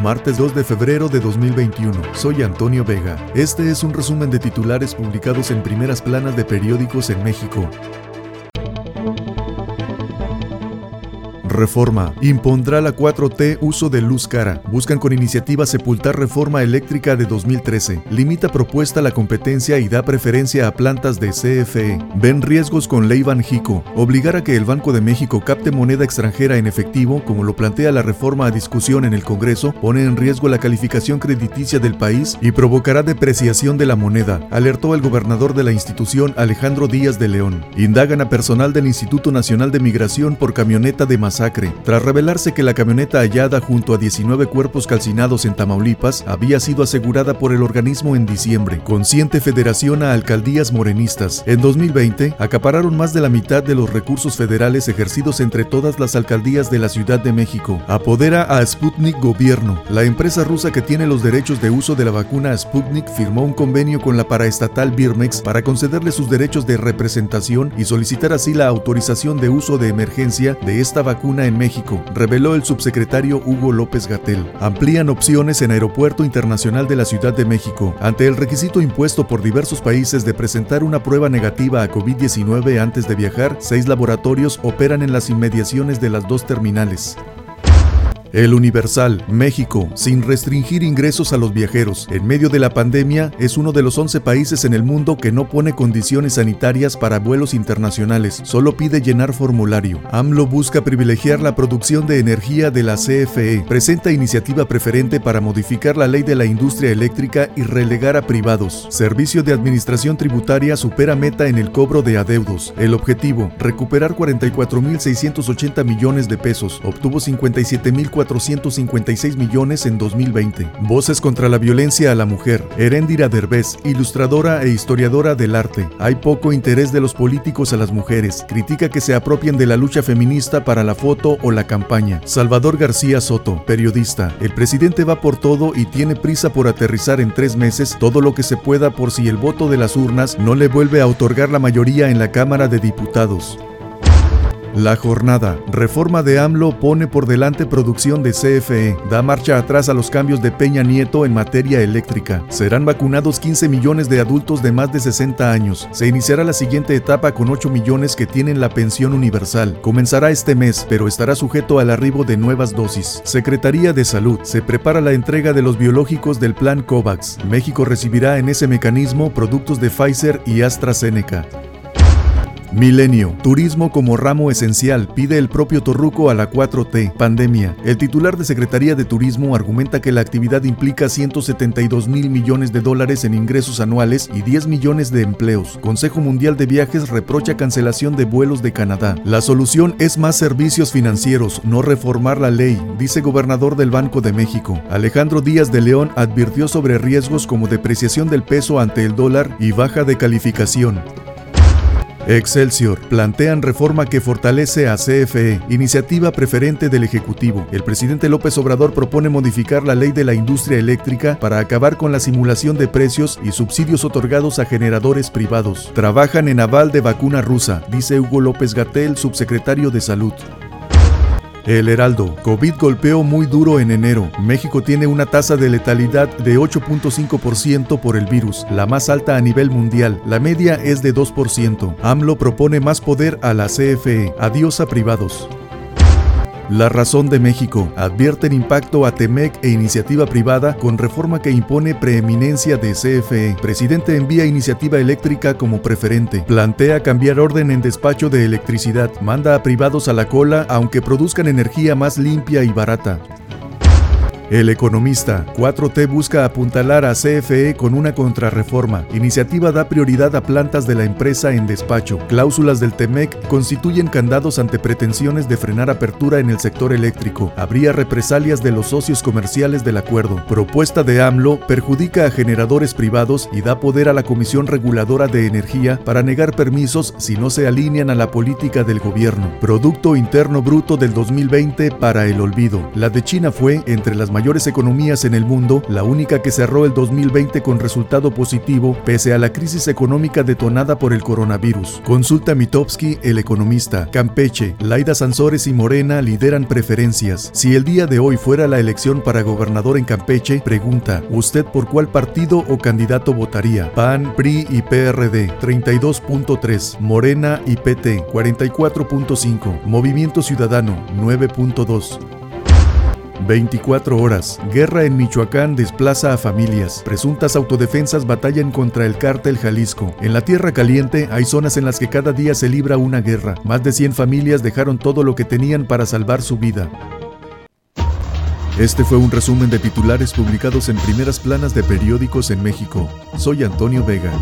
martes 2 de febrero de 2021. Soy Antonio Vega. Este es un resumen de titulares publicados en primeras planas de periódicos en México. Reforma. Impondrá la 4T uso de luz cara. Buscan con iniciativa sepultar reforma eléctrica de 2013. Limita propuesta la competencia y da preferencia a plantas de CFE. Ven riesgos con ley Banjico. Obligar a que el Banco de México capte moneda extranjera en efectivo, como lo plantea la reforma a discusión en el Congreso, pone en riesgo la calificación crediticia del país y provocará depreciación de la moneda, alertó el gobernador de la institución Alejandro Díaz de León. Indagan a personal del Instituto Nacional de Migración por camioneta de masacre tras revelarse que la camioneta hallada junto a 19 cuerpos calcinados en Tamaulipas había sido asegurada por el organismo en diciembre, consciente federación a alcaldías morenistas. En 2020, acapararon más de la mitad de los recursos federales ejercidos entre todas las alcaldías de la Ciudad de México. Apodera a Sputnik Gobierno. La empresa rusa que tiene los derechos de uso de la vacuna Sputnik firmó un convenio con la paraestatal Birmex para concederle sus derechos de representación y solicitar así la autorización de uso de emergencia de esta vacuna en México, reveló el subsecretario Hugo López Gatel. Amplían opciones en Aeropuerto Internacional de la Ciudad de México ante el requisito impuesto por diversos países de presentar una prueba negativa a COVID-19 antes de viajar. Seis laboratorios operan en las inmediaciones de las dos terminales. El Universal, México, sin restringir ingresos a los viajeros en medio de la pandemia, es uno de los 11 países en el mundo que no pone condiciones sanitarias para vuelos internacionales, solo pide llenar formulario. AMLO busca privilegiar la producción de energía de la CFE, presenta iniciativa preferente para modificar la ley de la industria eléctrica y relegar a privados. Servicio de Administración Tributaria supera meta en el cobro de adeudos. El objetivo, recuperar 44.680 millones de pesos, obtuvo 57.000 456 millones en 2020. Voces contra la violencia a la mujer. Heréndira Derbez, ilustradora e historiadora del arte. Hay poco interés de los políticos a las mujeres. Critica que se apropien de la lucha feminista para la foto o la campaña. Salvador García Soto, periodista. El presidente va por todo y tiene prisa por aterrizar en tres meses todo lo que se pueda por si el voto de las urnas no le vuelve a otorgar la mayoría en la Cámara de Diputados. La jornada. Reforma de AMLO pone por delante producción de CFE. Da marcha atrás a los cambios de Peña Nieto en materia eléctrica. Serán vacunados 15 millones de adultos de más de 60 años. Se iniciará la siguiente etapa con 8 millones que tienen la pensión universal. Comenzará este mes, pero estará sujeto al arribo de nuevas dosis. Secretaría de Salud. Se prepara la entrega de los biológicos del plan COVAX. México recibirá en ese mecanismo productos de Pfizer y AstraZeneca. Milenio. Turismo como ramo esencial, pide el propio Torruco a la 4T. Pandemia. El titular de Secretaría de Turismo argumenta que la actividad implica 172 mil millones de dólares en ingresos anuales y 10 millones de empleos. Consejo Mundial de Viajes reprocha cancelación de vuelos de Canadá. La solución es más servicios financieros, no reformar la ley, dice gobernador del Banco de México. Alejandro Díaz de León advirtió sobre riesgos como depreciación del peso ante el dólar y baja de calificación. Excelsior. Plantean reforma que fortalece a CFE, iniciativa preferente del Ejecutivo. El presidente López Obrador propone modificar la ley de la industria eléctrica para acabar con la simulación de precios y subsidios otorgados a generadores privados. Trabajan en aval de vacuna rusa, dice Hugo López Gatel, subsecretario de Salud. El Heraldo. COVID golpeó muy duro en enero. México tiene una tasa de letalidad de 8.5% por el virus, la más alta a nivel mundial. La media es de 2%. AMLO propone más poder a la CFE. Adiós a privados. La razón de México advierten impacto a Temec e iniciativa privada con reforma que impone preeminencia de CFE. Presidente envía iniciativa eléctrica como preferente. Plantea cambiar orden en despacho de electricidad. Manda a privados a la cola aunque produzcan energía más limpia y barata. El economista 4T busca apuntalar a CFE con una contrarreforma. Iniciativa da prioridad a plantas de la empresa en despacho. Cláusulas del TEMEC constituyen candados ante pretensiones de frenar apertura en el sector eléctrico. Habría represalias de los socios comerciales del acuerdo. Propuesta de AMLO perjudica a generadores privados y da poder a la Comisión Reguladora de Energía para negar permisos si no se alinean a la política del gobierno. Producto Interno Bruto del 2020 para el olvido. La de China fue entre las mayores mayores economías en el mundo, la única que cerró el 2020 con resultado positivo pese a la crisis económica detonada por el coronavirus. Consulta Mitowski, el economista. Campeche, Laida Sansores y Morena lideran preferencias. Si el día de hoy fuera la elección para gobernador en Campeche, pregunta, ¿usted por cuál partido o candidato votaría? PAN, PRI y PRD, 32.3. Morena y PT, 44.5. Movimiento Ciudadano, 9.2. 24 horas. Guerra en Michoacán desplaza a familias. Presuntas autodefensas batallan contra el cártel Jalisco. En la Tierra Caliente hay zonas en las que cada día se libra una guerra. Más de 100 familias dejaron todo lo que tenían para salvar su vida. Este fue un resumen de titulares publicados en primeras planas de periódicos en México. Soy Antonio Vega.